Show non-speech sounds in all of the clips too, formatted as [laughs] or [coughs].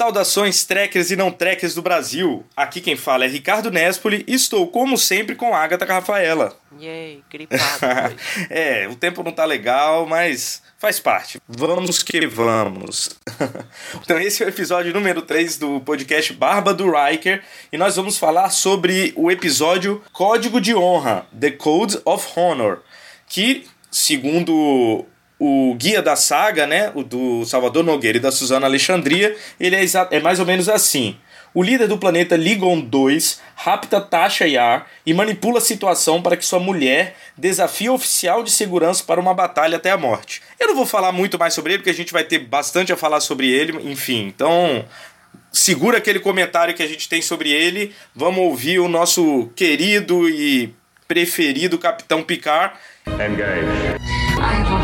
Saudações trekkers e não trekkers do Brasil. Aqui quem fala é Ricardo Nespoli e estou, como sempre, com a Agatha Rafaela. Yay, gripado. [laughs] é, o tempo não tá legal, mas faz parte. Vamos que vamos. [laughs] então, esse é o episódio número 3 do podcast Barba do Riker e nós vamos falar sobre o episódio Código de Honra The Code of Honor que, segundo o guia da saga, né, o do Salvador Nogueira e da Suzana Alexandria, ele é, é mais ou menos assim. O líder do planeta Ligon 2 rapta Tasha Yar e manipula a situação para que sua mulher desafie o oficial de segurança para uma batalha até a morte. Eu não vou falar muito mais sobre ele, porque a gente vai ter bastante a falar sobre ele, enfim. Então, segura aquele comentário que a gente tem sobre ele. Vamos ouvir o nosso querido e preferido Capitão Picard. Engage.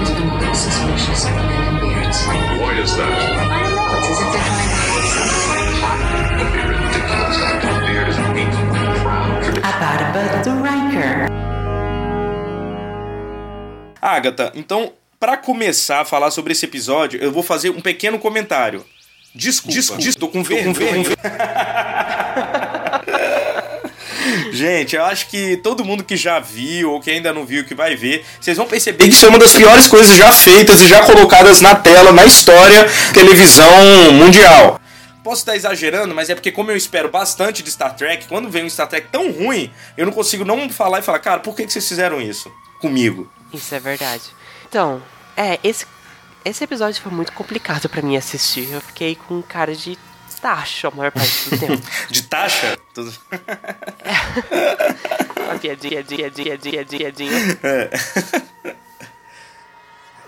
Suspicious of men in beards. Why is that? I don't know. It's as if they're trying to hide something. Don't be ridiculous. A beard is neat and proud. A barba do Riker. Agatha, então, para começar a falar sobre esse episódio, eu vou fazer um pequeno comentário. Desculpa, desculpa, desculpa tô com vergonha. [laughs] Gente, eu acho que todo mundo que já viu ou que ainda não viu, que vai ver, vocês vão perceber que isso é uma das piores coisas já feitas e já colocadas na tela, na história televisão mundial. Posso estar exagerando, mas é porque como eu espero bastante de Star Trek, quando vem um Star Trek tão ruim, eu não consigo não falar e falar, cara, por que, que vocês fizeram isso comigo? Isso é verdade. Então, é, esse, esse episódio foi muito complicado pra mim assistir. Eu fiquei com cara de tacho a maior parte do tempo. [laughs] De taxa? Tudo... [laughs] Uma piadinha, dia, dia, dia, dia, dia. É.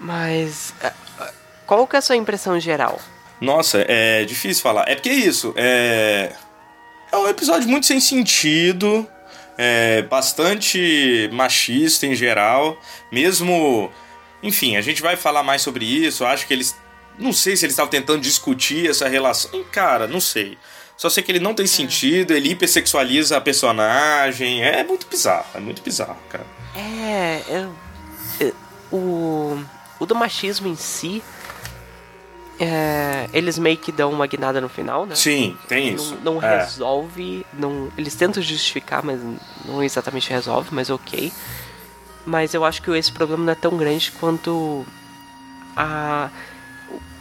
Mas, é, qual que é a sua impressão geral? Nossa, é difícil falar. É porque é isso. É, é um episódio muito sem sentido. É bastante machista em geral. Mesmo. Enfim, a gente vai falar mais sobre isso. Eu acho que eles. Não sei se eles estavam tentando discutir essa relação. Cara, não sei. Só sei que ele não tem sentido, ele hipersexualiza a personagem. É muito bizarro, é muito bizarro, cara. É, eu- eu- o, o do machismo em si, é, eles meio que dão uma guinada no final, né? Sim, tem isso. Não, não É. resolve, não, eles tentam justificar, mas não exatamente resolve, mas ok. Mas eu acho que esse problema não é tão grande quanto a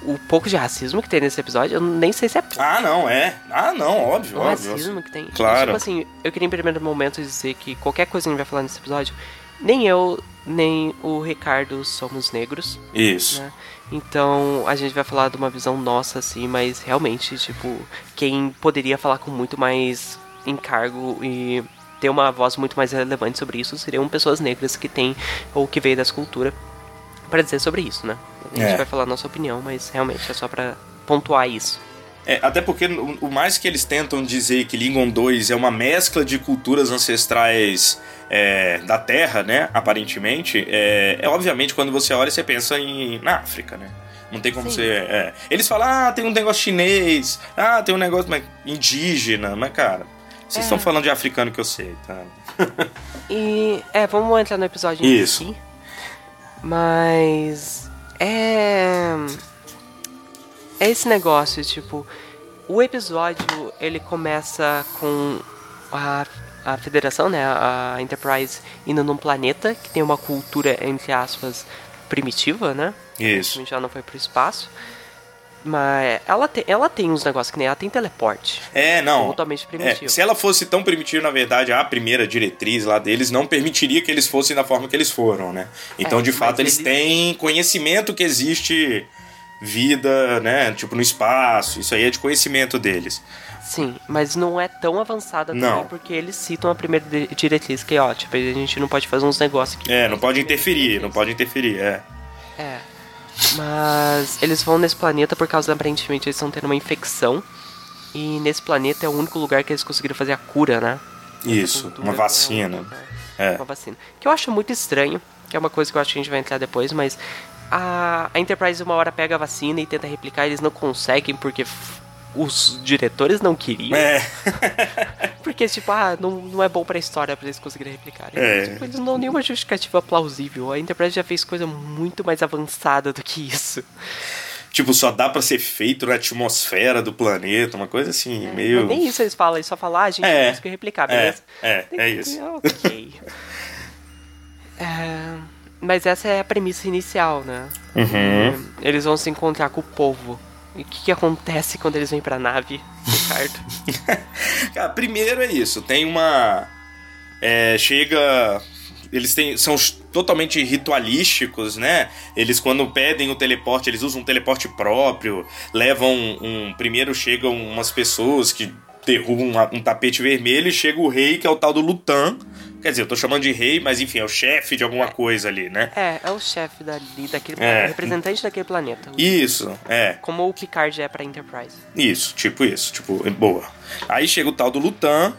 o, pouco de racismo que tem nesse episódio. Eu nem sei se é. Ah, não, é. Ah, não, óbvio, o óbvio. racismo que tem. Claro. Tipo assim, eu queria em primeiro momento dizer que qualquer coisa que a gente vai falar nesse episódio, nem eu, nem o Ricardo somos negros, Isso. né? Então a gente vai falar de uma visão nossa, assim, mas realmente, tipo, quem poderia falar com muito mais encargo e ter uma voz muito mais relevante sobre isso seriam pessoas negras que têm ou que veio dessa cultura para dizer sobre isso, né? A gente É. vai falar a nossa opinião, mas realmente é só pra pontuar isso. É, até porque o, o mais que eles tentam dizer que Lingon 2 é uma mescla de culturas ancestrais é, da Terra, né? Aparentemente, é, é obviamente quando você olha você pensa em na África, né? Não tem como Sim. você. é. Eles falam, ah, tem um negócio chinês, ah, tem um negócio mas, indígena, mas cara, vocês É. estão falando de africano que eu sei, tá? E é, vamos entrar no episódio Isso. em si. Mas é é esse negócio, tipo, o episódio ele começa com a, a Federação, né, a Enterprise indo num planeta que tem uma cultura entre aspas primitiva, né? Isso. Já não foi pro espaço. Mas ela tem, ela tem uns negócios que nem ela tem teleporte. É, não. Totalmente primitivo. É, se ela fosse tão primitiva, na verdade, a primeira diretriz lá deles não permitiria que eles fossem da forma que eles foram, né? Então, É, de fato, eles eles- têm conhecimento que existe vida, né? Tipo, no espaço. Isso aí é de conhecimento deles. Sim, mas não é tão avançada Não. também, porque eles citam a primeira di- diretriz, que é, ó, tipo, a gente não pode fazer uns negócios aqui. É, não pode interferir, não pode interferir, é. É. Mas eles vão nesse planeta por causa, aparentemente, eles estão tendo uma infecção. E nesse planeta é o único lugar que eles conseguiram fazer a cura, né? Isso, cultura uma é vacina. É. Uma vacina. Que eu acho muito estranho, que é uma coisa que eu acho que a gente vai entrar depois, mas a, a Enterprise uma hora pega a vacina e tenta replicar, eles não conseguem porque os diretores não queriam. É, [laughs] Porque tipo, ah, não, não é bom pra história pra eles conseguirem replicar. É. Tipo, eles não dão nenhuma justificativa plausível. A Enterprise já fez coisa muito mais avançada do que isso. Tipo, só dá pra ser feito na atmosfera do planeta, uma coisa assim, meio. Mas nem isso eles falam, eles só falam, ah, a gente É. não conseguiu replicar, É, beleza? é, é que- isso. Ok. [laughs] É, mas essa é a premissa inicial, né? Uhum. Eles vão se encontrar com o povo. O que, que acontece quando eles vêm pra nave, Ricardo? [laughs] Cara, primeiro é isso, tem uma. é, chega. Eles têm, são totalmente ritualísticos, né? Eles, quando pedem o teleporte, eles usam um teleporte próprio, levam um. primeiro chegam umas pessoas que derrubam uma- um tapete vermelho e chega o rei, que é o tal do Lutan. Quer dizer, eu tô chamando de rei, mas enfim, é o chefe de alguma coisa ali, né? é, é o chefe dali, daquele É. o representante daquele planeta. Isso, é. Como o Picard é pra Enterprise. Isso, tipo isso, tipo, boa. Aí chega o tal do Lutan,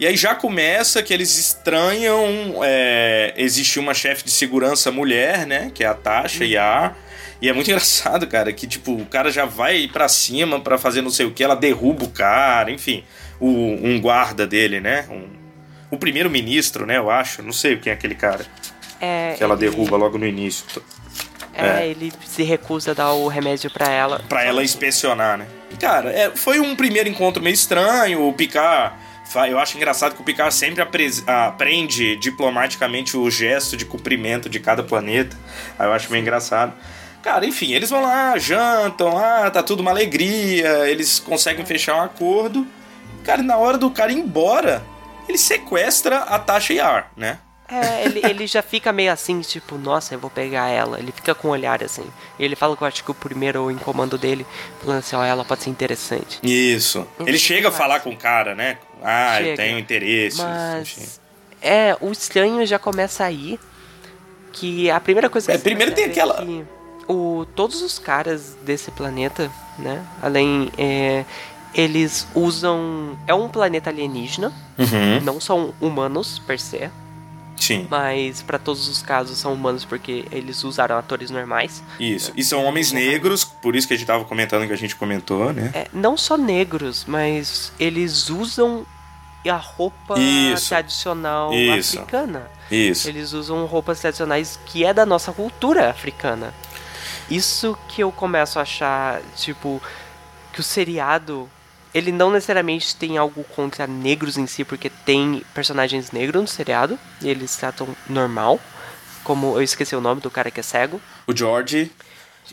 e aí já começa que eles estranham. É, existe uma chefe de segurança mulher, né? Que é a Tasha Yar. E é muito [laughs] engraçado, cara, que tipo, o cara já vai pra cima pra fazer não sei o que, ela derruba o cara, enfim. O, um guarda dele, né? Um, o primeiro-ministro, né? Eu acho. Não sei quem é aquele cara É, que ela ele- derruba logo no início. É, É. ele se recusa a dar o remédio pra ela. Pra ela inspecionar, né? Cara, é, foi um primeiro encontro meio estranho. O Picard. Eu acho engraçado que o Picard sempre aprende diplomaticamente o gesto de cumprimento de cada planeta. Aí eu acho meio engraçado. Cara, enfim, eles vão lá, jantam, ah, tá tudo uma alegria, eles conseguem fechar um acordo. Cara, na hora do cara ir embora, ele sequestra a Tasha Yar, né? É, ele, ele já fica meio assim, tipo, nossa, eu vou pegar ela. Ele fica com um olhar assim. E ele fala que eu acho que o primeiro em comando dele, falando assim, ó, ela pode ser interessante. Isso. Ele Uhum, chega a falar com o cara, né? Ah, eu Chega. tenho interesse. enfim. Mas. É, o estranho já começa aí. Que a primeira coisa que É, você primeiro tem é aquela- que o, todos os caras desse planeta, né? Além. É, eles usam. É um planeta alienígena. Uhum. Não são humanos per se. Sim. Mas pra todos os casos são humanos porque eles usaram atores normais. Isso. E são homens negros, por isso que a gente tava comentando que a gente comentou, né? É, não só negros, mas eles usam a roupa Isso. tradicional Isso. africana. Isso. Eles usam roupas tradicionais que é da nossa cultura africana. Isso que eu começo a achar, tipo, que o seriado, ele não necessariamente tem algo contra negros em si, porque tem personagens negros no seriado, e eles tratam normal, como eu esqueci o nome do cara que é cego. O George.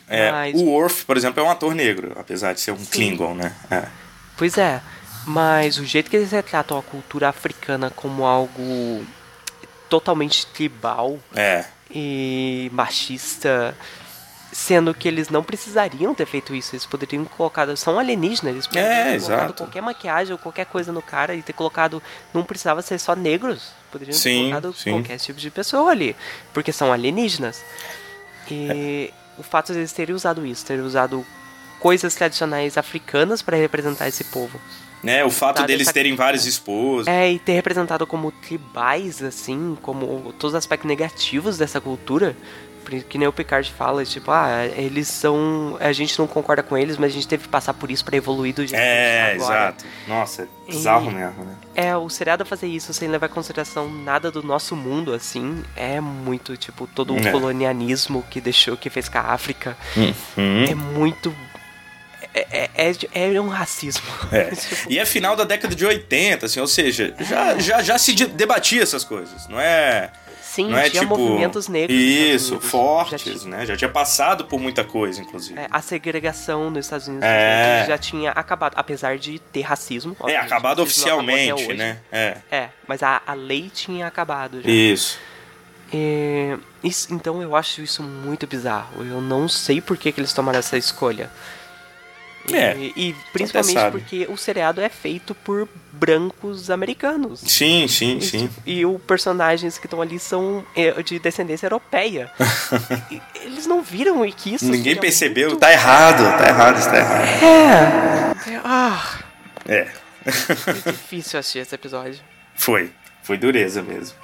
É, Mas- O Worf, por exemplo, é um ator negro, apesar de ser um Klingon, né? É. Pois é, mas o jeito que eles retratam a cultura africana como algo totalmente tribal É. e machista, sendo que eles não precisariam ter feito isso, eles poderiam colocado, são alienígenas, eles poderiam É, ter colocado exato. qualquer maquiagem ou qualquer coisa no cara e ter colocado, não precisava ser só negros, poderiam Sim, ter colocado sim. qualquer tipo de pessoa ali, porque são alienígenas. E o fato de eles terem usado isso, terem usado coisas tradicionais africanas para representar esse povo. Né? O fato deles terem vários esposos. É, e ter representado como tribais, assim, como todos os aspectos negativos dessa cultura. Que nem o Picard fala, tipo, ah, eles são. A gente não concorda com eles, mas a gente teve que passar por isso pra evoluir do jeito É, que a gente tá agora. exato. Nossa, é bizarro E- mesmo, né? É, o seriado fazer isso sem levar em consideração nada do nosso mundo, assim, é muito, tipo, todo o É. colonialismo que deixou, que fez com a África. Uhum. É muito. É, é, é, é um racismo. É. [laughs] Tipo, E é final da década de 80, assim, ou seja, já, já, já se de- debatia essas coisas, não é? Sim, não é tinha tipo. movimentos negros. Isso, Unidos. Já fortes, tinha- né? Já tinha passado por muita coisa, inclusive. É, a segregação nos Estados Unidos É. já tinha acabado, apesar de ter racismo. É, acabado oficialmente, né? É. É, mas a, a lei tinha acabado já. Isso. É, isso- então eu acho isso muito bizarro. Eu não sei por que, que eles tomaram essa escolha. E, É, e principalmente sabe. porque o seriado é feito por brancos americanos. Sim, sim, E, sim. E os personagens que estão ali são é, de descendência europeia. [laughs] E eles não viram que isso. Ninguém percebeu. muito- Tá errado, tá errado, isso tá errado. É. Ah, É. foi [laughs] difícil assistir esse episódio. Foi. Foi dureza mesmo.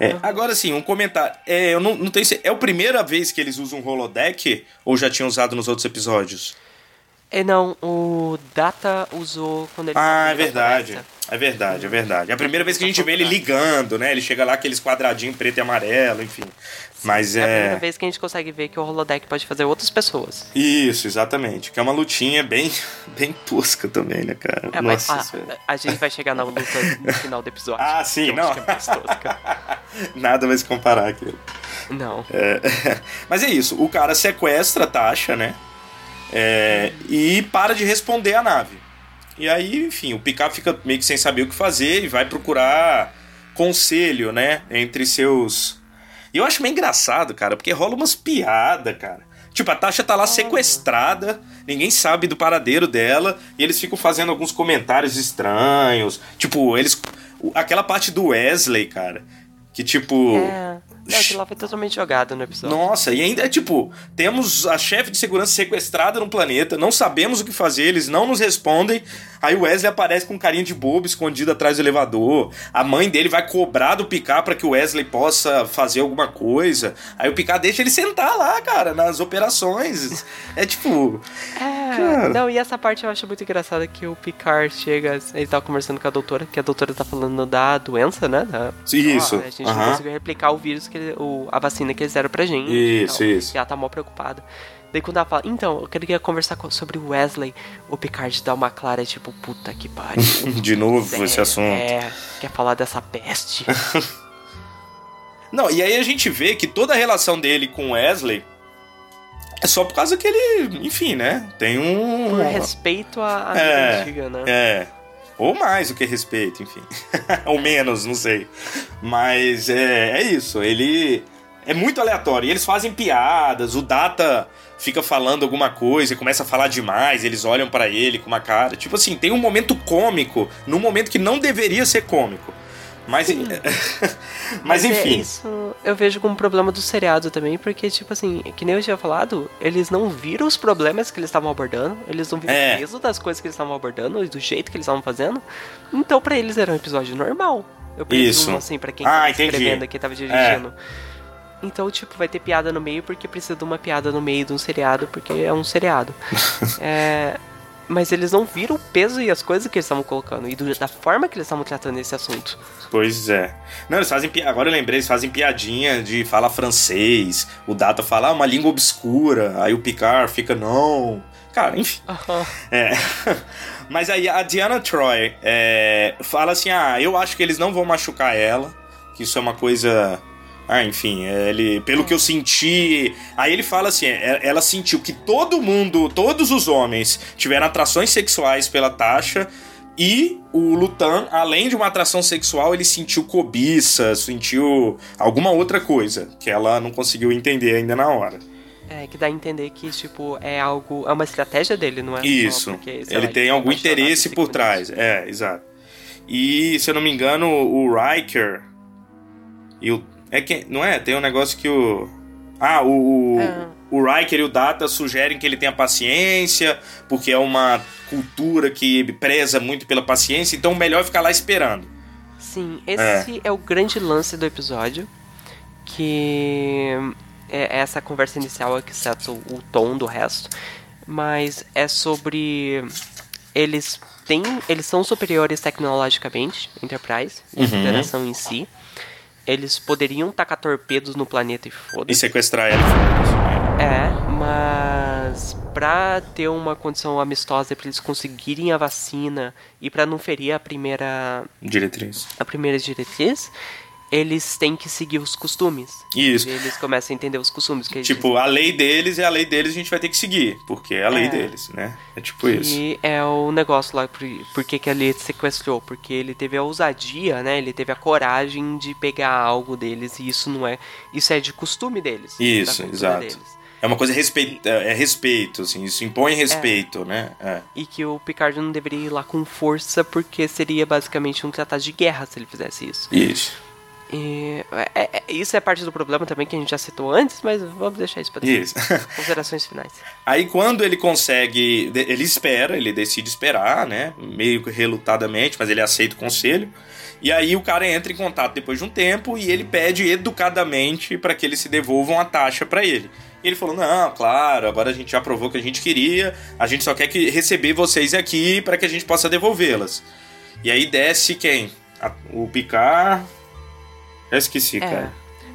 É, agora sim, um comentário. É, eu não, não tenho. É a primeira vez que eles usam holodeck ou já tinham usado nos outros episódios? É, não, o Data usou quando ele. Ah, é verdade. É verdade, é verdade. É a primeira vez que a gente vê ele ligando, né? Ele chega lá, aqueles quadradinhos preto e amarelo, enfim. Mas É a primeira é. vez que a gente consegue ver que o holodeck pode fazer outras pessoas. Isso, exatamente. Que é uma lutinha bem, [laughs] bem tosca também, né, cara? É, mas Nossa a, Senhora. a gente vai chegar na luta no final do episódio. Ah, sim, não. é. [laughs] Nada vai se comparar aquilo. Não. É, [laughs] Mas é isso, o cara sequestra a Tasha, né? É, e para de responder a nave. E aí, enfim, o Picard fica meio que sem saber o que fazer e vai procurar conselho, né? Entre seus. E eu acho meio engraçado, cara, porque rola umas piadas, cara. Tipo, a Tasha tá lá sequestrada, ninguém sabe do paradeiro dela, e eles ficam fazendo alguns comentários estranhos. Tipo, eles. Aquela parte do Wesley, cara. Que tipo. É. Não, aquilo lá foi totalmente jogado no episódio. Nossa, e ainda é tipo, temos a chefe de segurança sequestrada no planeta, não sabemos o que fazer, eles não nos respondem. Aí o Wesley aparece com um carinha de bobo escondido atrás do elevador. A mãe dele vai cobrar do Picard para que o Wesley possa fazer alguma coisa. Aí o Picard deixa ele sentar lá, cara, nas operações. É tipo, É, Cara. não, e essa parte eu acho muito engraçada que o Picard chega, ele tá conversando com a doutora, que a doutora tá falando da doença, né? Da, Isso, Ó, a gente não conseguiu replicar o vírus, que ele- o, a vacina que eles deram pra gente. Isso, e isso. E ela tá mó preocupada. Daí quando ela fala, então, eu queria conversar co- sobre o Wesley, o Picard dá uma clara, tipo, puta que pariu. [laughs] de novo esse assunto. É, quer falar dessa peste. [laughs] Não, e aí a gente vê que toda a relação dele com o Wesley é só por causa que ele, enfim, né? Tem um. Por respeito à, à É, vida antiga, né? É. Ou mais do que respeito, enfim. [laughs] Ou menos, não sei. Mas é, é isso. Ele é muito aleatório. E eles fazem piadas. O Data fica falando alguma coisa e começa a falar demais. Eles olham pra ele com uma cara. Tipo assim, tem um momento cômico num momento que não deveria ser cômico. Mas, [laughs] mas é enfim. isso eu vejo como problema do seriado também, porque, tipo assim, que nem eu tinha falado, eles não viram os problemas que eles estavam abordando, eles não viram É. o peso das coisas que eles estavam abordando e do jeito que eles estavam fazendo. Então, pra eles era um episódio normal. Eu Isso. presumo, assim, pra quem Ah, tava entendi. escrevendo, quem tava dirigindo. Então, tipo, vai ter piada no meio porque precisa de uma piada no meio de um seriado, porque é um seriado. [laughs] é. Mas eles não viram o peso e as coisas que eles estavam colocando e do- da forma que eles estavam tratando esse assunto. Pois é. Não, eles fazem. Agora eu lembrei, eles fazem piadinha de falar francês. O Data fala ah, uma língua obscura. Aí o Picard fica, não. Cara, enfim. É. [laughs] Mas aí a Diana Troy é, fala assim: ah, eu acho que eles não vão machucar ela. Que isso é uma coisa. Ah, enfim, é, ele, pelo que eu senti. Aí ele fala assim: é, ela sentiu que todo mundo, todos os homens, tiveram atrações sexuais pela Tasha. E o Lutan, além de uma atração sexual, ele sentiu cobiça, sentiu alguma outra coisa que ela não conseguiu entender ainda na hora. É, que dá a entender que, tipo, é algo. É uma estratégia dele, não é? Isso. porque, ele lá, tem tá algum apaixonado interesse por trás. É, exato. E, se eu não me engano, o Riker. E o. É que. Não é? Tem um negócio que o. Ah, o. o- É. O Riker e o Data sugerem que ele tenha paciência, porque é uma cultura que preza muito pela paciência, então melhor é ficar lá esperando. Sim, esse é. o grande lance do episódio. Que é essa conversa inicial é que seta o, tom do resto. Mas é sobre. Eles têm. Eles são superiores tecnologicamente, Enterprise, a Federação em si. Eles poderiam tacar torpedos no planeta e E foda-se. sequestrar ela. foda-se. É, mas pra ter uma condição amistosa pra eles conseguirem a vacina e pra não ferir a primeira Diretriz. a primeira diretriz, eles têm que seguir os costumes. Isso. E eles começam a entender os costumes que Tipo, a lei deles é a lei deles, a gente vai ter que seguir, porque é a lei É. deles, né? É tipo isso. E é o negócio lá, por, por que, que ele sequestrou? Porque ele teve a ousadia, né? Ele teve a coragem de pegar algo deles e isso não é. Isso é de costume deles. Isso, exato. deles. É uma coisa respeito, é respeito, assim, isso impõe respeito, né? É. E que o Picard não deveria ir lá com força, porque seria basicamente um tratado de guerra se ele fizesse isso. Isso. E é- é- isso é parte do problema também que a gente já citou antes, mas vamos deixar isso pra depois. [laughs] Considerações finais. Aí quando ele consegue, ele espera, ele decide esperar, né? Meio que relutadamente, mas ele aceita o conselho. E aí o cara entra em contato depois de um tempo e ele pede educadamente para que eles se devolvam a taxa para ele. E ele falou: "Não, claro, agora a gente já provou o que a gente queria, a gente só quer que receber vocês aqui para que a gente possa devolvê-las". E aí desce quem? O Picard. Já esqueci, É. cara.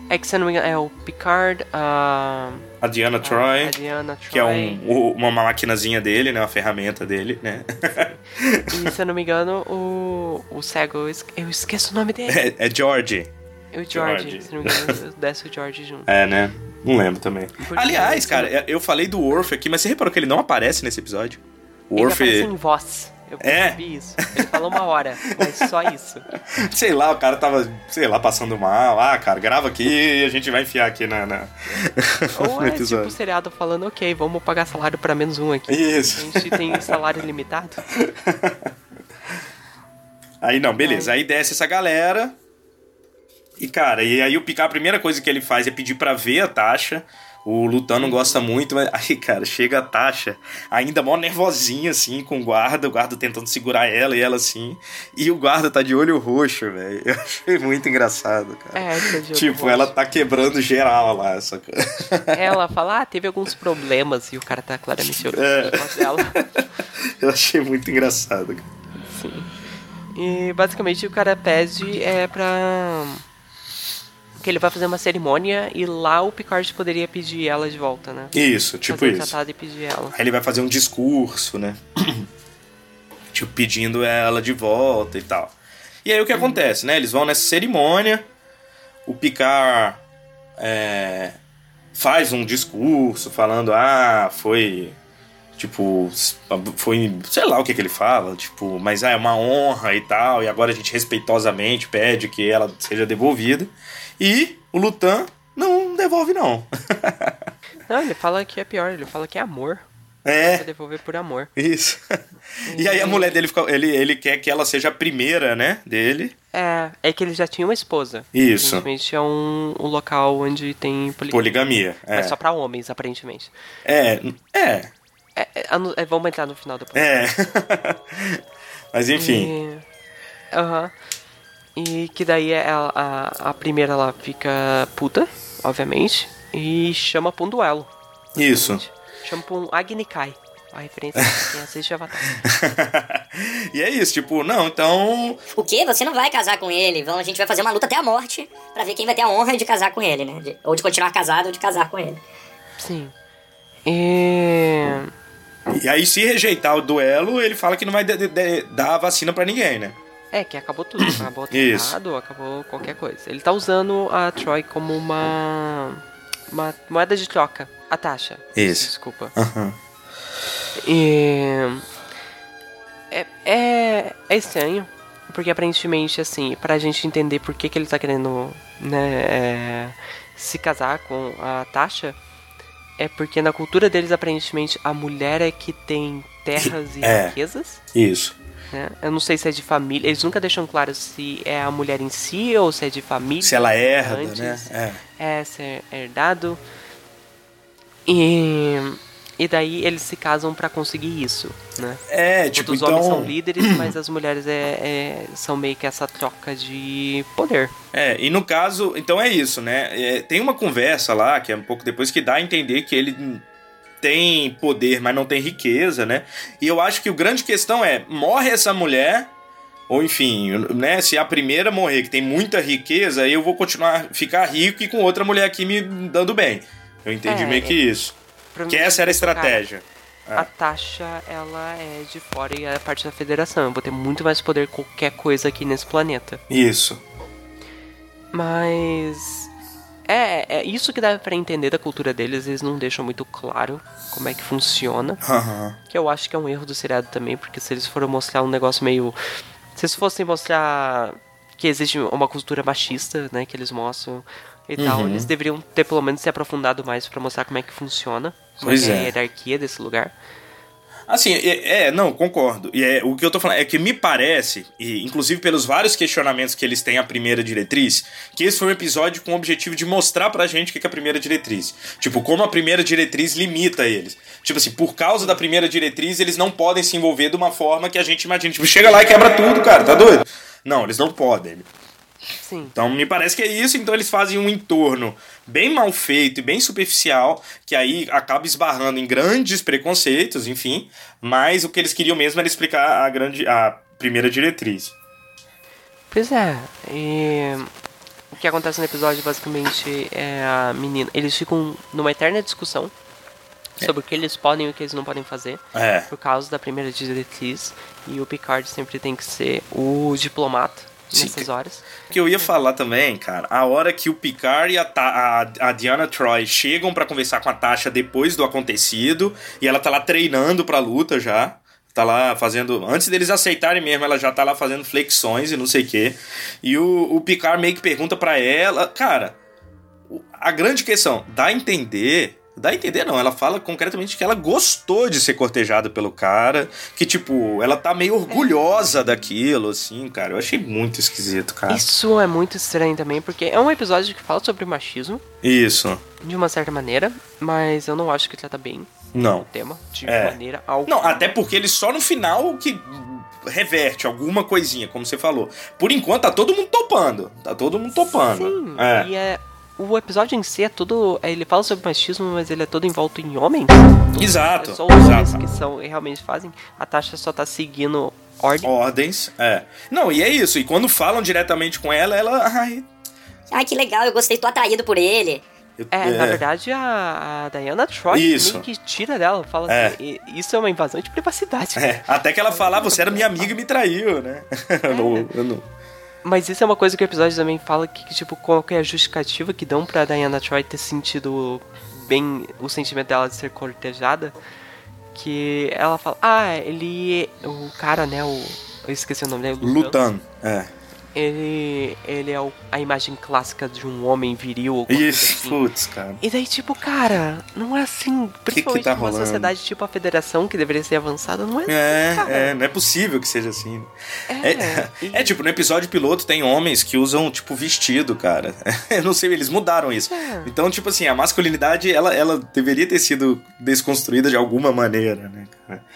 É que se eu não me engano, é o Picard, a, A Diana Troy. a Diana Troy. Que é um, uma maquinazinha dele, né? Uma ferramenta dele, né? [laughs] E se eu não me engano, o, o cego, eu esque- eu esqueço o nome dele. é, é George. o George, George. se não me engano, [laughs] desce o George junto. É, né? Não lembro também. Porque Aliás, cara, eu falei do Worf aqui, mas você reparou que ele não aparece nesse episódio? O Ele aparece em voz. Eu É? percebi isso. Ele falou uma hora, mas só isso. [laughs] Sei lá, o cara tava, sei lá, passando mal. Ah, cara, grava aqui e a gente vai enfiar aqui na, na... [laughs] Ou é tipo o seriado falando, ok, vamos pagar salário pra menos um aqui. Isso. A gente tem salário limitado. [laughs] Aí não, beleza. Aí desce essa galera. E, cara, e aí o Picard, a primeira coisa que ele faz é pedir pra ver a Tasha. O Lutan não gosta muito, mas [laughs] aí, cara, chega a Tasha, ainda mó nervosinha, assim, com o guarda, o guarda tentando segurar ela e ela assim. E o guarda tá de olho roxo, velho. [laughs] Eu achei muito engraçado, cara. É, tá de olho tipo, roxo. ela tá quebrando geral lá, essa coisa. Ela fala, ah, teve alguns problemas e o cara tá claramente olhando É. dela. [laughs] Eu achei muito engraçado, cara. E basicamente o cara pede é pra. Que ele vai fazer uma cerimônia e lá o Picard poderia pedir ela de volta, né? Isso, tipo fazer um isso. tratado e pedir ela. Aí ele vai fazer um discurso, né? [clears throat] tipo, pedindo ela de volta e tal. E aí o que acontece, né? Eles vão nessa cerimônia, o Picard é, faz um discurso falando, ah, foi. Tipo, foi. Sei lá o que, que ele fala, tipo, mas ah, é uma honra e tal, e agora a gente respeitosamente pede que ela seja devolvida. E o Lutan não devolve, não. [laughs] Não, ele fala que é pior, ele fala que é amor. é. Devolver por amor. Isso. [laughs] E aí a mulher dele fica, ele, ele quer que ela seja a primeira, né, dele. É, é que ele já tinha uma esposa. Isso. Aparentemente é um, um local onde tem poligamia. Poligamia. É. Mas só pra homens, aparentemente. É, é, É, é, é, vamos entrar no final depois. é. [laughs] Mas enfim. E, Aham. E que daí é a, a, primeira ela fica puta, obviamente, e chama pra um duelo. Isso. Chama pra um Agni Kai. A referência de quem assiste Avatar. [laughs] e é isso, tipo, não, então. O quê? Você não vai casar com ele. Vamos, a gente vai fazer uma luta até a morte pra ver quem vai ter a honra de casar com ele, né? De- ou de continuar casado ou de casar com ele. Sim. E. E aí, se rejeitar o duelo, ele fala que não vai dar a vacina pra ninguém, né? É, que acabou tudo. [coughs] Acabou o Isso. tratado, acabou qualquer coisa. Ele tá usando a Troy como uma. Uma moeda de troca. A taxa. Isso. Desculpa. Aham. E. É, é, é estranho. Porque aparentemente, assim, pra gente entender por que, que ele tá querendo, né, é, se casar com a Tasha, é porque na cultura deles, aparentemente, a mulher é que tem terras e É. riquezas. Isso. Né? Eu não sei se é de família. Eles nunca deixam claro se é a mulher em si ou se é de família. Se ela herda, antes. né? É. É, se é herdado. E, e daí eles se casam pra conseguir isso, né? É, tipo, Os então. homens são líderes, mas as mulheres é, é- são meio que essa troca de poder. É, e no caso, então é isso, né? É, tem uma conversa lá, que é um pouco depois, que dá a entender que ele tem poder, mas não tem riqueza, né? E eu acho que o grande questão é, morre essa mulher, ou enfim, né? Se a primeira morrer, que tem muita riqueza, eu vou continuar, ficar rico e com outra mulher aqui me dando bem. Eu entendi É, meio que isso. Que essa era a cara, estratégia. A taxa, ela é de fora e é parte da federação. Eu vou ter muito mais poder que qualquer coisa aqui nesse planeta. Isso. Mas. É, é isso que dá pra entender da cultura deles, eles não deixam muito claro como é que funciona. Aham. Que eu acho que é um erro do seriado também, porque se eles forem mostrar um negócio meio. Se eles fossem mostrar que existe uma cultura machista, né, que eles mostram e tal, Uhum. eles deveriam ter pelo menos se aprofundado mais pra mostrar como é que funciona. Como Pois é, é é. a hierarquia desse lugar. Assim, é, é, não, concordo. E é, o que eu tô falando é que me parece, e inclusive pelos vários questionamentos que eles têm à primeira diretriz, que esse foi um episódio com o objetivo de mostrar pra gente o que é a primeira diretriz. Tipo, como a primeira diretriz limita eles. Tipo assim, por causa da primeira diretriz, eles não podem se envolver de uma forma que a gente imagina. Tipo, chega lá e quebra tudo, cara, tá doido? Não, eles não podem. Sim. Então me parece que é isso, então eles fazem um entorno bem mal feito e bem superficial, que aí acaba esbarrando em grandes preconceitos, enfim, mas o que eles queriam mesmo era explicar a grande a primeira diretriz. Pois é, e o que acontece no episódio basicamente é a menina. Eles ficam numa eterna discussão sobre o que eles podem e o que eles não podem fazer. É. Por causa da primeira diretriz. E o Picard sempre tem que ser o diplomata Sim, nessas que- horas. que eu ia falar também, cara, a hora que o Picard e a, a, a Diana Troy chegam pra conversar com a Tasha depois do acontecido, e ela tá lá treinando pra luta já. Tá lá fazendo. Antes deles aceitarem mesmo, ela já tá lá fazendo flexões e não sei o quê. E o, o Picard meio que pergunta pra ela. Cara, a grande questão, dá a entender. Dá a entender, não. Ela fala concretamente que ela gostou de ser cortejada pelo cara. Que, tipo, ela tá meio orgulhosa daquilo, assim, cara. Eu achei muito esquisito, cara. Isso é muito estranho também, porque é um episódio que fala sobre machismo, Isso. de uma certa maneira, mas eu não acho que trata bem Não. o tema, de É. maneira alguma. Não, até porque ele só no final que reverte alguma coisinha, como você falou. Por enquanto tá todo mundo topando. Tá todo mundo topando. Sim, É. e é. O episódio em si é todo. Ele fala sobre machismo, mas ele é todo envolto em homens. Exato. É só os homens exato. que são realmente fazem. A Tasha só tá seguindo ordem. Ordens, é. Não, e é isso. E quando falam diretamente com ela, ela. Ai, Ai, que legal, eu gostei, tô atraído por ele. eu- É, na verdade, a, a Diana Troy Isso. meio que tira dela. Fala É. assim, "E- isso é uma invasão de privacidade. É, até que ela [laughs] fala, ah, você era minha amiga e me traiu, né? Eu [laughs] não- eu não- Mas isso é uma coisa que o episódio também fala que, tipo, qual que é a justificativa que dão pra Diana Troy ter sentido bem o sentimento dela de ser cortejada. Que ela fala, ah, ele. O cara, né? O, eu esqueci o nome dele. Lutan. É. Ele. Ele é o- a imagem clássica de um homem viril. ou Isso, assim. putz, cara. E daí, tipo, cara, não é assim. Principalmente tá numa rolando? sociedade tipo a federação, que deveria ser avançada, não é assim, É, cara. é, não é possível que seja assim. É, É, e- é, tipo, no episódio piloto tem homens que usam, tipo, vestido, cara. [laughs] Eu não sei, eles mudaram isso. É. Então, tipo assim, a masculinidade, ela, ela deveria ter sido desconstruída de alguma maneira, né,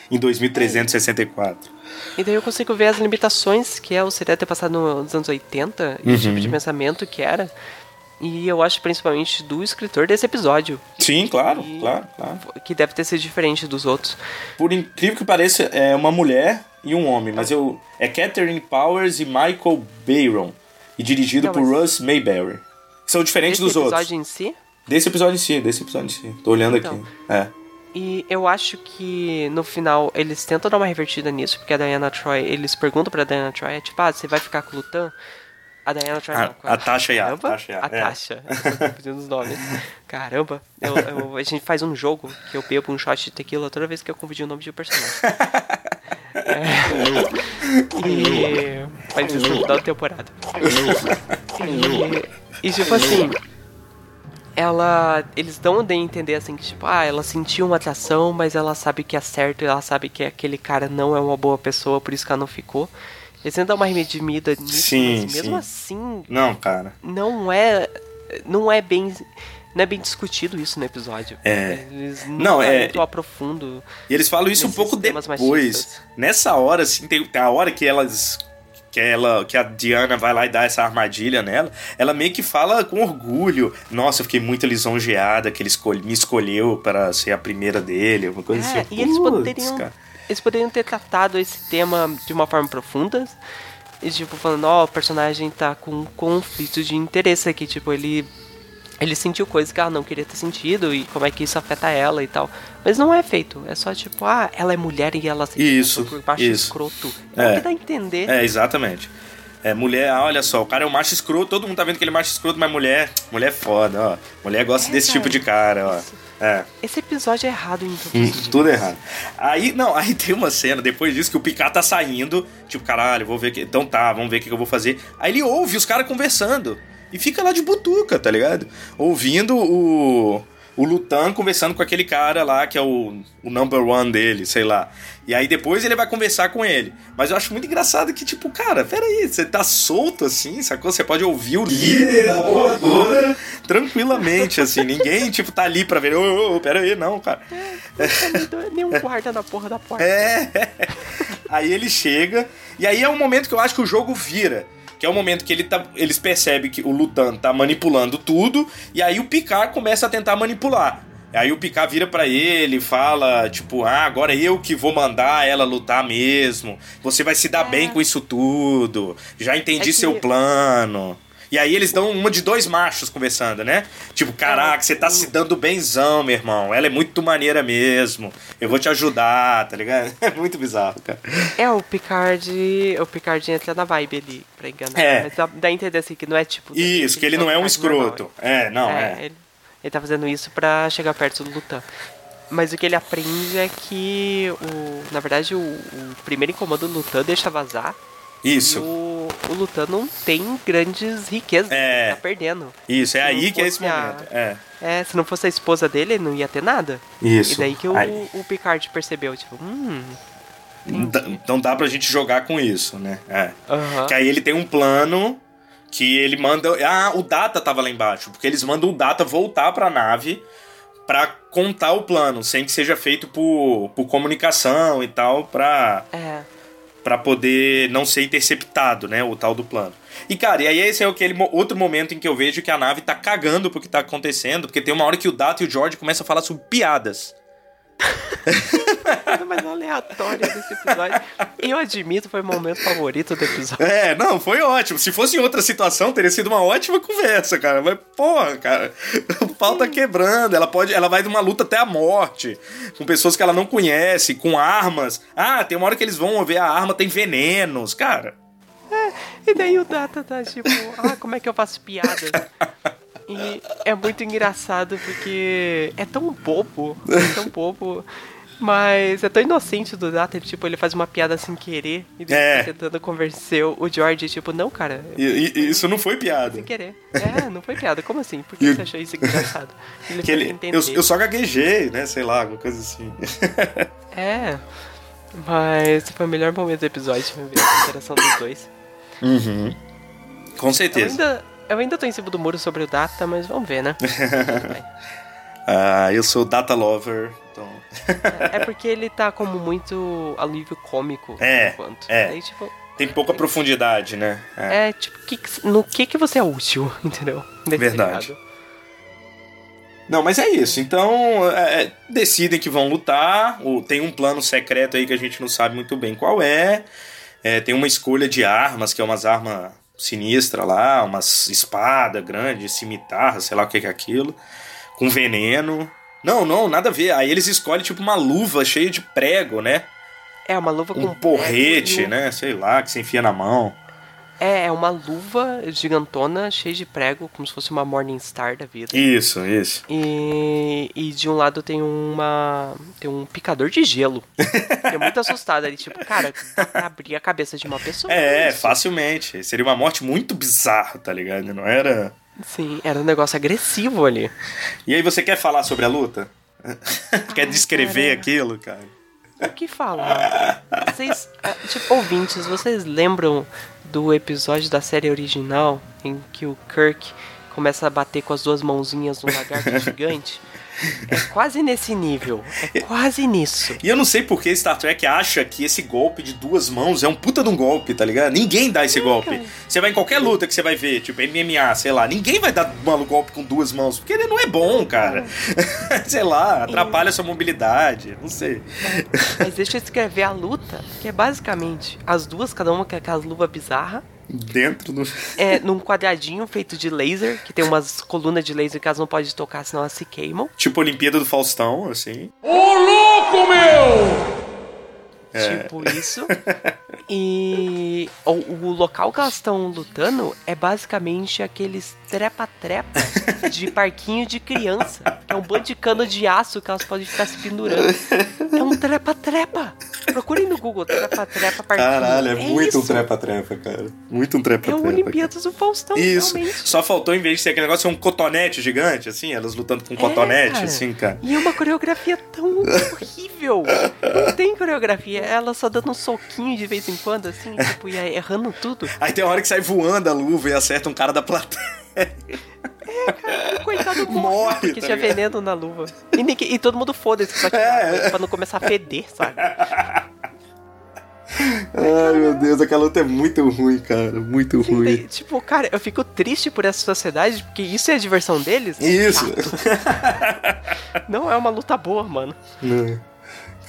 Em 2364. E daí eu consigo ver as limitações que é o seriado ter passado nos anos 80 e o tipo de pensamento que era. E eu acho principalmente do escritor desse episódio, Sim, claro, E- claro, claro. que deve ter sido diferente dos outros. Por incrível que pareça, é uma mulher e um homem, mas eu. É Catherine Powers e Michael Bayron. E dirigido Não, por Russ Mayberry. Que são diferentes dos outros. episódio em si, Desse episódio em si, desse episódio em si. Tô olhando Então. aqui. É. E eu acho que no final eles tentam dar uma revertida nisso, porque a Diana Troy, eles perguntam pra Diana Troy, é tipo, ah, você vai ficar com o Lutan? A Diana Troy A- não. a Tasha e a- Caramba, Tasha a- é. Tasha. Confundindo os nomes. [laughs] Caramba, eu- eu- a gente faz um jogo que eu bebo um shot de tequila toda vez que eu confundi o nome de um personagem. [laughs] É. E faz isso da temporada. E, e tipo assim, ela. Eles dão a entender assim que, tipo, ah, ela sentiu uma atração, mas ela sabe que é certo, ela sabe que aquele cara não é uma boa pessoa, por isso que ela não ficou. Eles tentam dar uma redimida nisso, Sim, mas mesmo sim. assim, Não, cara. não é. Não é bem. Não é bem discutido isso no episódio. É. Eles Não, não é- muito aprofundo. E eles falam isso um pouco depois. machistas. Nessa hora, assim, tem, tem a hora que elas. Que, ela, que a Diana vai lá e dá essa armadilha nela, ela meio que fala com orgulho. Nossa, eu fiquei muito lisonjeada que ele escolhe, me escolheu para ser a primeira dele, uma coisa É, assim. e eles poderiam, cara. eles poderiam ter tratado esse tema de uma forma profunda. E tipo, falando, ó, o personagem tá com um conflito de interesse aqui, tipo, ele. Ele sentiu coisas que ela não queria ter sentido e como é que isso afeta ela e tal. Mas não é feito. É só tipo, ah, ela é mulher e ela se Isso, por baixo isso. escroto. É, É. o que dá a entender. É, exatamente. É, mulher, ah, olha só, o cara é um macho escroto, todo mundo tá vendo que ele é macho escroto, mas mulher, mulher é foda, ó. Mulher gosta É, desse cara. tipo de cara, ó. É. Esse episódio é errado em Hum. [laughs] Tudo errado. Aí, não, aí tem uma cena depois disso que o Picard tá saindo, tipo, caralho, vou ver que. Então tá, vamos ver o que que eu vou fazer. Aí ele ouve os caras conversando e fica lá de butuca, tá ligado? Ouvindo o. O Lutan conversando com aquele cara lá que é o, o number one dele, sei lá. E aí depois ele vai conversar com ele. Mas eu acho muito engraçado que, tipo, cara, peraí, você tá solto assim, sacou? Você pode ouvir o líder da porra toda tranquilamente, assim. Ninguém, [laughs] tipo, tá ali pra ver. Ô, ô, ô, peraí, não, cara. Nem um guarda na porra da porta. É. Aí ele chega, e aí é um momento que eu acho que o jogo vira. Que é o momento que ele tá, eles percebem que o Lutan tá manipulando tudo, e aí o Picard começa a tentar manipular. Aí o Picard vira pra ele e fala, tipo, ah, agora eu que vou mandar ela lutar mesmo. Você vai se dar bem com isso tudo. Já entendi É que- seu plano. E aí eles dão uma de dois machos conversando, né? Tipo, caraca, você tá se dando benzão, meu irmão. Ela é muito maneira mesmo. Eu vou te ajudar, tá ligado? [laughs] É muito bizarro, cara. É, o Picard. O Picard entra na vibe ali pra enganar. É. Mas dá, dá a entender assim que não é tipo. Isso, que ele não é um Picard normal. escroto. É, não, é. Ele, ele tá fazendo isso pra chegar perto do Lutan. Mas o que ele aprende é que, o, na verdade, o, o primeiro incômodo do Lutan deixa vazar. E Isso, o, o Lutan não tem grandes riquezas. É. Ele tá perdendo. isso, é Se aí que é esse fosse a- momento. É. É, se não fosse a esposa dele, ele não ia ter nada. Isso. E daí que o, Aí. o Picard percebeu, tipo, hum. Dá- Então dá pra gente jogar com isso, né? É. Aham. Que aí ele tem um plano que ele manda. Ah, o Data tava lá embaixo. Porque eles mandam o Data voltar pra nave pra contar o plano, sem que seja feito por, por comunicação e tal, pra, É. pra poder não ser interceptado, né? O tal do plano. E, cara, e aí esse é aquele outro momento em que eu vejo que a nave tá cagando pro que tá acontecendo, porque tem uma hora que o Data e o George começam a falar sobre piadas. Coisa mais aleatória desse episódio. Eu admito, foi o momento favorito do episódio. É, não, foi ótimo. Se fosse em outra situação, teria sido uma ótima conversa, cara. Mas, porra, cara, o pau tá quebrando. Ela pode. Ela vai de uma luta até a morte. Com pessoas que ela não conhece, com armas. Ah, tem uma hora que eles vão ver a arma, tem venenos. Cara. E daí o Data tá tipo, ah, como é que eu faço piadas? [laughs] E é muito engraçado porque é tão bobo, é tão bobo, mas é tão inocente do Data, tipo, ele faz uma piada sem querer e É. tá tentando convencer o George, tipo, não, cara, E, e- isso não foi piada. sem querer. É, não foi piada, como assim? Por que E você achou isso engraçado? Ele Que ele, eu, eu só gaguejei, né? Sei lá, alguma coisa assim. [laughs] É, mas foi o melhor momento do episódio, a interação dos dois. Com Eu certeza. ainda, eu ainda tô em cima do muro sobre o Data, mas vamos ver, né? [laughs] Ah, eu sou Data Lover, então. É porque ele tá como muito alívio cômico É, por enquanto. é. Aí, tipo, Tem pouca profundidade, né? É. é tipo, que no que que você é útil, [laughs] entendeu? Nesse Verdade. seriado. Não, mas é isso. Então, é, é, decidem que vão lutar. O- tem um plano secreto aí que a gente não sabe muito bem qual é. É, tem uma escolha de armas, que é umas armas sinistras lá, umas espada grande, cimitarra, sei lá o que é aquilo. Com veneno. Não, não, nada a ver. Aí eles escolhem tipo uma luva cheia de prego, né? É uma luva com Um porrete, um- né? Sei lá, que você enfia na mão. É, é uma luva gigantona, cheia de prego, como se fosse uma Morningstar da vida. Isso, isso. E, e de um lado tem uma. Tem um picador de gelo. [laughs] Fiquei muito assustado ali, tipo, cara, dá pra abrir a cabeça de uma pessoa. É, Isso. facilmente. Seria uma morte muito bizarra, tá ligado? Não era. Sim, era um negócio agressivo ali. E aí, você quer falar sobre a luta? [laughs] quer descrever aquilo, cara? O que falar? Vocês, ah, tipo, ouvintes, vocês lembram do episódio da série original em que o Kirk começa a bater com as duas mãozinhas no lagarto [laughs] gigante? É quase nesse nível. É quase nisso. E eu não sei por que Star Trek acha que esse golpe de duas mãos é um puta de um golpe, tá ligado? Ninguém dá esse golpe. cara. Você vai em qualquer luta que você vai ver, tipo MMA, sei lá, ninguém vai dar mano, golpe com duas mãos, porque ele não é bom, cara. [laughs] sei lá, atrapalha a sua mobilidade, não sei. Mas deixa eu escrever a luta, que é basicamente as duas, cada uma com aquelas luvas bizarras. Dentro do. É, num quadradinho feito de laser, que tem umas colunas de laser que elas não podem tocar, senão elas se queimam. Tipo Olimpíada do Faustão, assim. Tipo isso. E o, o local que elas estão lutando é basicamente aqueles trepa-trepa de parquinho de criança. É um bando de cano de aço que elas podem ficar se pendurando. É um trepa-trepa. Procurem no Google trepa-trepa parquinho. Caralho, é, muito um isso. trepa-trepa, cara. Muito um É trepa-trepa. o Olimpíadas do Faustão, Isso. realmente. Só faltou, em vez de ser aquele negócio, ser um cotonete gigante, assim, elas lutando com um cotonete, cara. assim, cara. E é uma coreografia tão [laughs] horrível. Não tem coreografia. Ela só dando um soquinho de vez em quando, assim, [laughs] tipo, e errando tudo. Aí tem uma hora que sai voando a luva e acerta um cara da plateia. O coitado morre, Morre, porque tá tinha ligado? veneno na luva. E, ninguém- e todo mundo foda-se, só que É. pra não começar a feder, sabe? Ai, meu Deus, aquela luta é muito ruim, cara. Muito E, ruim. tipo, cara, eu fico triste por essa sociedade, porque isso é a diversão deles. Isso. [laughs] Não é uma luta boa, mano. Não.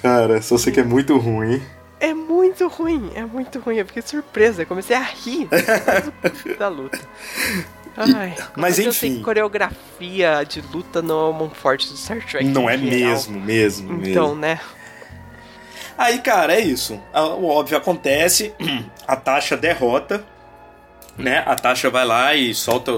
Cara, só sei que é muito ruim. É muito ruim, é muito ruim. Eu fiquei surpresa, comecei a rir [laughs] da luta. Ai, mas que eu enfim. sei coreografia de luta não é um forte do Star Trek. Não é geral. mesmo, mesmo, Então, mesmo. né? Aí, cara, é isso. A- O óbvio acontece, [clears throat] a Tasha derrota, né? A Tasha vai lá e solta,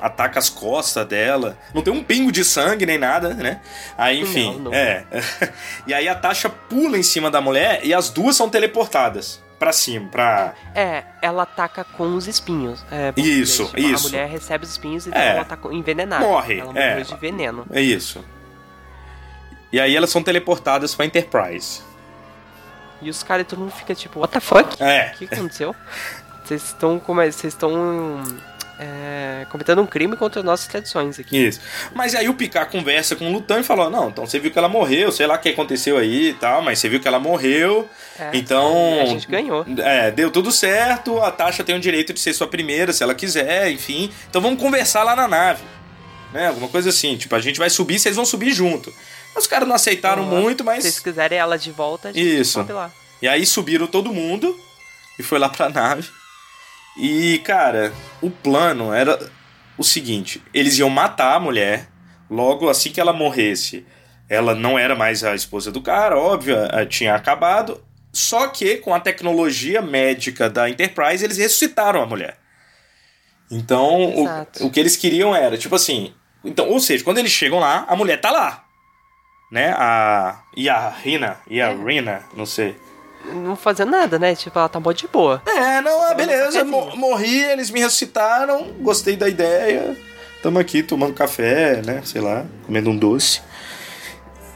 ataca as costas dela. Não tem um pingo de sangue nem nada, né? Aí, enfim, Não, não. é. [laughs] e aí a Tasha pula em cima da mulher e as duas são teleportadas pra cima, pra... É, ela ataca com os espinhos. É, Isso, tipo, isso. A mulher recebe os espinhos e então É. ela tá com- envenenada. Morre, Ela é. de veneno. É isso. E aí elas são teleportadas pra Enterprise. E os caras, todo mundo fica tipo, what the fuck? É. O que aconteceu? [laughs] Vocês estão é- Vocês estão é, cometendo um crime contra nossas tradições aqui. Isso. Mas aí o Picard conversa com o Lutan e falou: Não, então você viu que ela morreu, sei lá o que aconteceu aí e tal, mas você viu que ela morreu. É, então. a gente ganhou. É, deu tudo certo. A Tasha tem o direito de ser sua primeira, se ela quiser, enfim. Então vamos conversar lá na nave. Né? Alguma coisa assim. Tipo, a gente vai subir, vocês vão subir junto. Os caras não aceitaram lá. muito, mas. Se vocês quiserem ela de volta, a gente Isso. sobe lá. E aí subiram todo mundo e foi lá pra nave. E, cara, o plano era o seguinte: eles iam matar a mulher, logo assim que ela morresse. Ela não era mais a esposa do cara, óbvio, tinha acabado. Só que com a tecnologia médica da Enterprise, eles ressuscitaram a mulher. Então, Exato. o, o que eles queriam era, tipo assim. Então, ou seja, quando eles chegam lá, a mulher tá lá. Né? A. E a Rina. E a Rina, não sei. Não fazendo nada, né? Tipo, ela tá mó de boa. É, não, ah, beleza, cafezinho. mo- morri, eles me ressuscitaram, gostei da ideia. Tamo aqui tomando café, né? Sei lá, comendo um doce.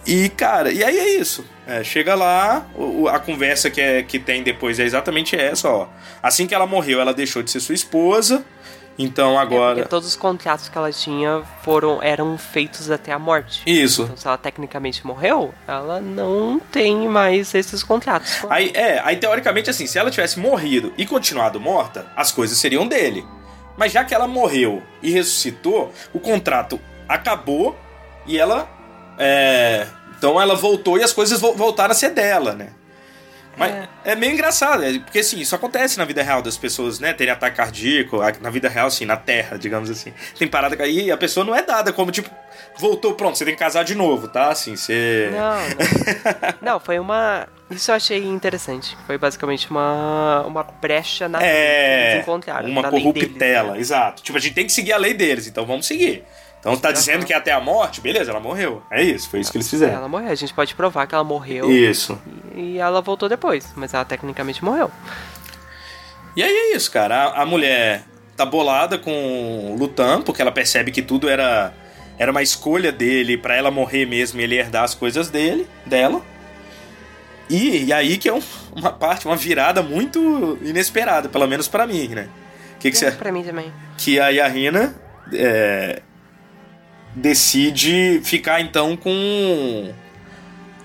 E, cara, e aí é isso. É, chega lá, a conversa que, é, que tem depois é exatamente essa, ó. Assim que ela morreu, ela deixou de ser sua esposa. Então É agora. porque todos os contratos que ela tinha foram eram feitos até a morte. Isso. Então, se ela tecnicamente morreu, ela não tem mais esses contratos. Aí, é, aí teoricamente assim, se ela tivesse morrido e continuado morta, as coisas seriam dele. Mas já que ela morreu e ressuscitou, o contrato acabou e ela. é, então ela voltou e as coisas vo- voltaram a ser dela, né? Mas é. meio engraçado, é, porque assim, isso acontece na vida real das pessoas, né? Terem ataque cardíaco, na vida real, assim, na Terra, digamos assim. Tem parada que aí a pessoa não é dada como, tipo, voltou, pronto, você tem que casar de novo, tá? Assim, você. Não, não. [laughs] Não, foi uma. Isso eu achei interessante. Foi basicamente uma, uma brecha na lei que É, eles encontraram. uma corruptela, deles, né? exato. Tipo, a gente tem que seguir a lei deles, então vamos seguir. Então tá dizendo que é até a morte, beleza, ela morreu. É isso, foi isso que eles fizeram. Ela morreu. A gente pode provar que ela morreu Isso. e ela voltou depois, mas ela tecnicamente morreu. E aí é isso, cara. A, a mulher tá bolada com o Lutan, porque ela percebe que tudo era era uma escolha dele pra ela morrer mesmo e ele herdar as coisas dele, dela. E, e aí que é um- uma parte, uma virada muito inesperada, pelo menos pra mim, né? O que, que você Pra mim também. que a Yarina é, decide ficar então com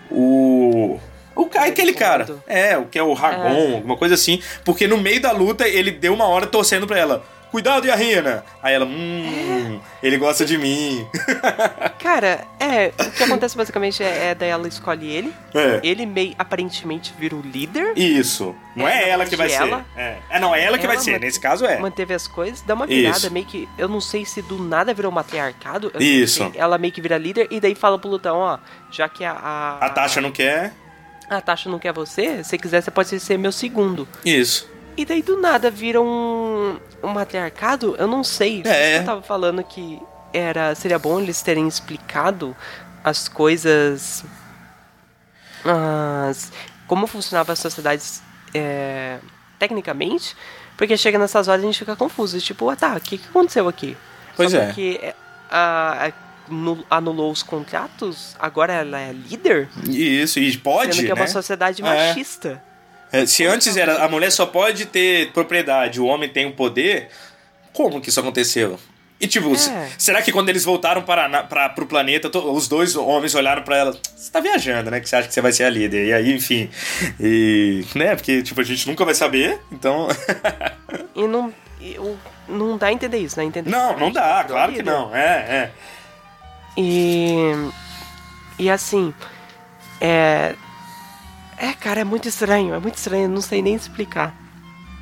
o o cara, aquele cara. É, o que é o Ragon, alguma coisa assim. Porque no meio da luta ele deu uma hora torcendo pra ela. Cuidado, Yarina! Aí ela, hum, ele gosta de mim. [laughs] Cara, é, o que acontece basicamente é, é daí ela escolhe ele. É. Ele meio aparentemente vira o líder. Isso. Não é, É, ela que vai de ela. ser. É. é, não, é ela que vai Ela ser. manteve- Nesse caso é. Manteve as coisas, dá uma virada Isso. meio que. Eu não sei se do nada virou matriarcado. Isso. ela meio que vira líder e daí fala pro Lutão, ó, já que a. A, A Tasha não quer. a Tasha não quer você, se quiser você pode ser meu segundo. Isso. E daí do nada vira um, um matriarcado, eu não sei. É. Eu tava falando que era seria bom eles terem explicado as coisas. As, como funcionava as sociedades é, tecnicamente. Porque chega nessas horas a gente fica confuso. Tipo, ah tá, o que, que aconteceu aqui? Pois Só é. porque é, a, a- nu- anulou os contratos, agora ela é líder? Isso, e pode, sendo que é né? uma sociedade É. machista. É, se antes era a mulher só pode ter propriedade, o homem tem o poder, como que isso aconteceu? E tipo, É. será que quando eles voltaram para, pra, pro planeta, to- os dois homens olharam pra ela, você tá viajando, né? Que você acha que você vai ser a líder. E aí, enfim. E. né? Porque, tipo, a gente nunca vai saber, então. [laughs] E não, e o- não dá a entender isso, né? Entender não, não dá, Virou claro que não. É, é. E. E assim. É. É, cara, é muito estranho. É muito estranho. Não sei nem explicar.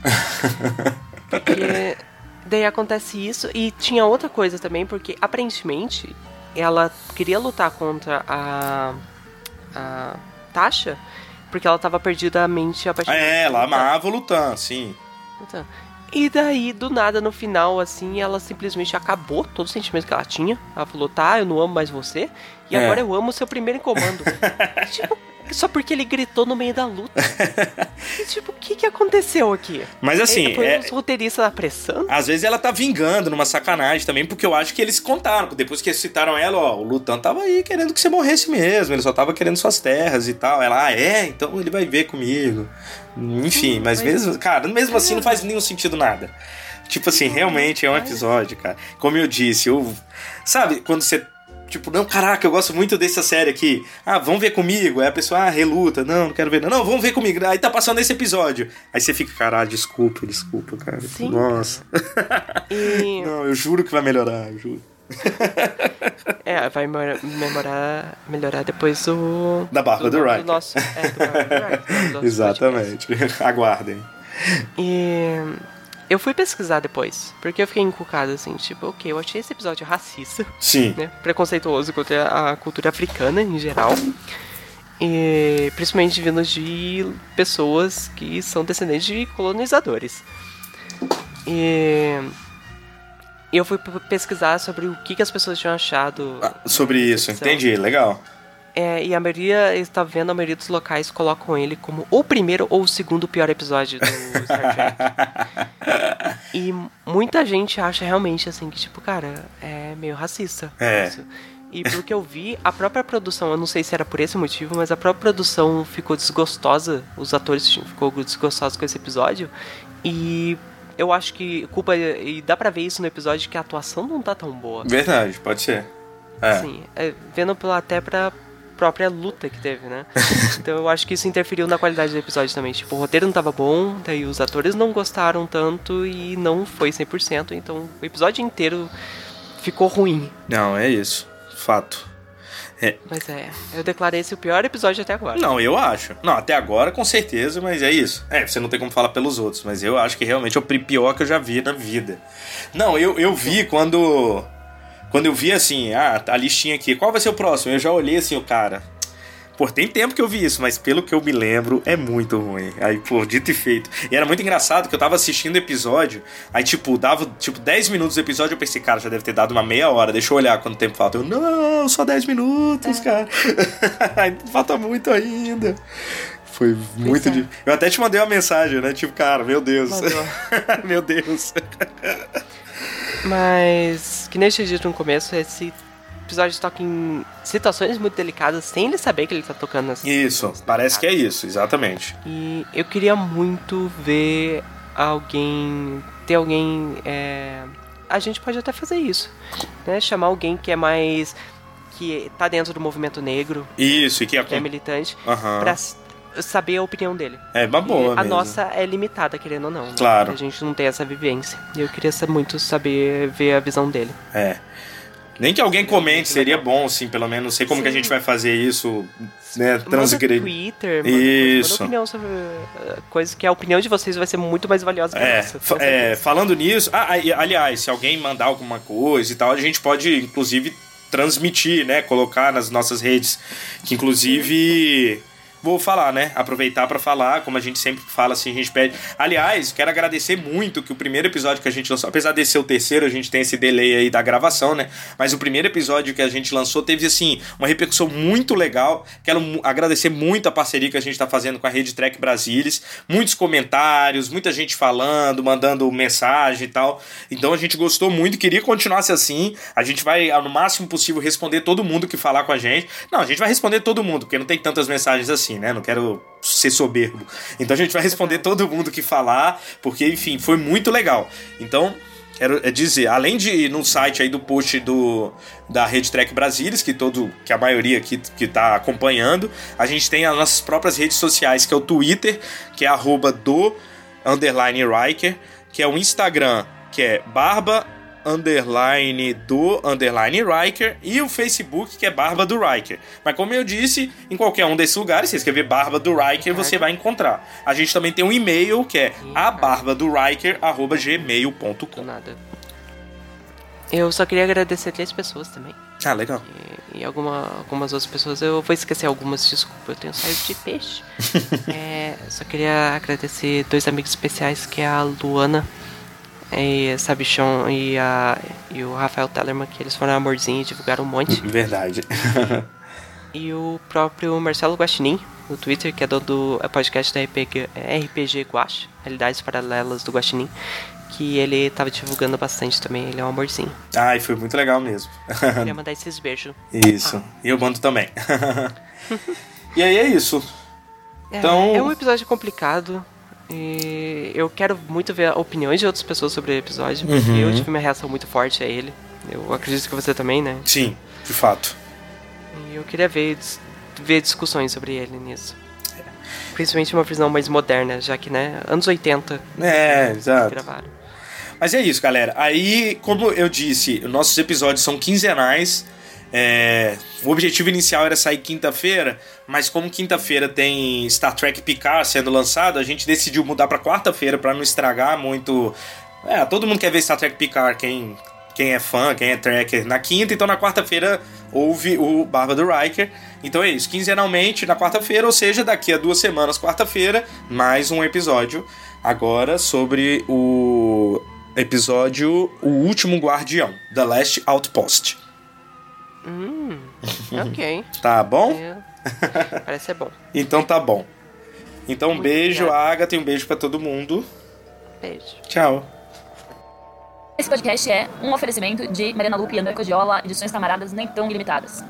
[laughs] Porque. Daí acontece isso. E tinha outra coisa também, porque aparentemente ela queria lutar contra a. A Tasha. Porque ela tava perdidamente apaixonada. É, ela amava o Lutan, sim. Então, E daí, do nada, no final, assim, ela simplesmente acabou todo o sentimento que ela tinha. Ela falou, tá, eu não amo mais você. E É. agora eu amo o seu primeiro comando. [laughs] tipo, só porque ele gritou no meio da luta. E, [laughs] tipo, o que que aconteceu aqui? Mas assim, Foi é- os roteiristas apressando? Às vezes ela tá vingando numa sacanagem também, porque eu acho que eles contaram. Depois que eles citaram ela, ó, o Lutan tava aí querendo que você morresse mesmo, ele só tava querendo suas terras e tal. Ela, ah, é? Então ele vai ver comigo. Enfim, mas mesmo, cara, mesmo assim não faz nenhum sentido nada. Tipo assim, realmente é um episódio, cara. Como eu disse, eu. Sabe, quando você. Tipo, não, caraca, eu gosto muito dessa série aqui. Ah, vamos ver comigo. Aí a pessoa, ah, reluta. Não, não quero ver. Não, não vamos ver comigo. Aí tá passando esse episódio. Aí você fica, caralho, desculpa, desculpa, cara. Sim, Nossa. E, [laughs] Não, eu juro que vai melhorar, eu juro. [laughs] é, vai melhorar, melhorar, depois do... Da Barba do é, do do [laughs] nosso podcast. Exatamente. Aguardem. E eu fui pesquisar depois, porque eu fiquei encucado assim, tipo, ok, eu achei esse episódio racista, Sim. né? Preconceituoso contra a cultura africana em geral. E principalmente vindo de pessoas que são descendentes de colonizadores. E eu fui pesquisar sobre o que, que as pessoas tinham achado. Ah, Sobre isso, entendi. Legal. É, e a maioria está vendo, a maioria dos locais colocam ele como o primeiro ou o segundo pior episódio do Star Trek. [laughs] e muita gente acha realmente assim que, tipo, cara, é meio racista. É. isso. E pelo que eu vi, a própria produção, eu não sei se era por esse motivo, mas a própria produção ficou desgostosa, os atores ficou desgostosos com esse episódio. E eu acho que culpa. E dá pra ver isso no episódio que a atuação não tá tão boa. Verdade, pode ser. É. Sim, é, vendo pela, até pra própria luta que teve, né? [laughs] então eu acho que isso interferiu na qualidade do episódio também. Tipo, o roteiro não tava bom, daí os atores não gostaram tanto e não foi 100%, então o episódio inteiro ficou ruim. Não, é isso. Fato. Mas é, eu declarei esse o pior episódio até agora. Não, eu acho. Não, até agora com certeza, mas é isso. É, você não tem como falar pelos outros, mas eu acho que realmente é o pior que eu já vi na vida. Não, eu, eu vi quando. Quando eu vi assim, ah, a listinha aqui, qual vai ser o próximo? Eu já olhei assim, o cara. Pô, tem tempo que eu vi isso, mas pelo que eu me lembro, é muito ruim. Aí, pô, dito e feito. E era muito engraçado que eu tava assistindo o episódio, aí, tipo, dava, tipo, 10 minutos do episódio, eu pensei, cara, já deve ter dado uma meia hora, deixa eu olhar quanto tempo falta. Eu, não, só 10 minutos, cara. [laughs] Aí, falta muito ainda. Foi muito é. de... Eu até te mandei uma mensagem, né? Tipo, cara, meu Deus. [laughs] Meu Deus. Mas, que nem eu tinha dito no começo, esse episódio toca em situações muito delicadas sem ele saber que ele tá tocando nessas Isso, parece que é isso, exatamente. E eu queria muito ver alguém. ter alguém. é, A gente pode até fazer isso. Né? Chamar alguém que é mais. que tá dentro do movimento negro, Isso, e que é... que é militante, Aham. pra saber a opinião dele. É uma boa E a mesmo. nossa é limitada, querendo ou não. né? Claro. A gente não tem essa vivência. E eu queria muito saber ver a visão dele. É. Nem que alguém comente, seria bom, assim, pelo menos. Não sei como que a gente vai fazer isso, né? Manda Transgredir. Twitter, manda, Isso. manda opinião sobre uh, coisas que a opinião de vocês vai ser muito mais valiosa que É, nossa. é, falando nisso, ah, aliás, se alguém mandar alguma coisa e tal, a gente pode, inclusive, transmitir, né? Colocar nas nossas redes. Que, inclusive. Vou falar, né? Aproveitar pra falar, como a gente sempre fala assim, a gente pede. Aliás, quero agradecer muito que o primeiro episódio que a gente lançou, apesar de ser o terceiro, a gente tem esse delay aí da gravação, né? Mas o primeiro episódio que a gente lançou teve, assim, uma repercussão muito legal. Quero agradecer muito a parceria que a gente tá fazendo com a Rede Trek Brasilis. Muitos comentários, muita gente falando, mandando mensagem e tal. Então a gente gostou muito, queria que continuasse assim. A gente vai, no máximo possível, responder todo mundo que falar com a gente. Não, a gente vai responder todo mundo, porque não tem tantas mensagens assim, né? Não quero ser soberbo. Então a gente vai responder todo mundo que falar, porque, enfim, foi muito legal. Então, quero é dizer, além de ir no site aí do post do da Rede Track Brasilis, que todo que a maioria aqui que tá acompanhando, a gente tem as nossas próprias redes sociais, que é o Twitter, que é arroba do underline Riker, que é o Instagram, que é barba underline do underline Riker e o Facebook que é Barba do Riker. Mas como eu disse, em qualquer um desses lugares, você escrever Barba do Riker, você vai encontrar. A gente também tem um e-mail que é a barba do Riker Do gmail.com. nada. Eu só queria agradecer três pessoas também. Ah, legal. E, e alguma, algumas outras pessoas. Eu vou esquecer algumas, desculpa, eu tenho saído de peixe. [laughs] É, só queria agradecer dois amigos especiais, que é a Luana e Sabichon e, a, e o Rafael Tellerman, que eles foram amorzinho e divulgaram um monte. [laughs] Verdade. [laughs] E o próprio Marcelo Guaxinim, no Twitter, que é dono do é podcast da RPG, RPG Guax, Realidades Paralelas do Guaxinim, que ele tava divulgando bastante também, ele é um amorzinho. Ai, foi muito legal mesmo. Queria [laughs] mandar esses beijos. Isso. E eu mando também. e aí é isso. É, Então- é um episódio complicado. E eu quero muito ver opiniões de outras pessoas sobre o episódio. Porque Uhum. eu tive uma reação muito forte a ele. Eu acredito que você também, né? Sim, de fato. E eu queria ver, ver discussões sobre ele nisso. Principalmente uma visão mais moderna, já que, né, anos 80 É, exato. gravaram. Mas é isso, galera. Aí, como eu disse, nossos episódios são quinzenais. É, o objetivo inicial era sair quinta-feira, mas como quinta-feira tem Star Trek Picard sendo lançado, a gente decidiu mudar pra quarta-feira pra não estragar muito. É, todo mundo quer ver Star Trek Picard, quem, quem é fã, quem é tracker na quinta, então na quarta-feira houve o Barba do Riker. Então é isso, quinzenalmente na quarta-feira, ou seja, daqui a duas semanas, quarta-feira, mais um episódio agora sobre o episódio O Último Guardião, The Last Outpost. [laughs] ok. Tá bom? É, parece ser bom. Então tá bom. Então um Muito beijo. Agatha, e um beijo pra todo mundo. Beijo. Tchau. Esse podcast é um oferecimento de Mariana Lupe e André Codiola, edições camaradas nem tão ilimitadas.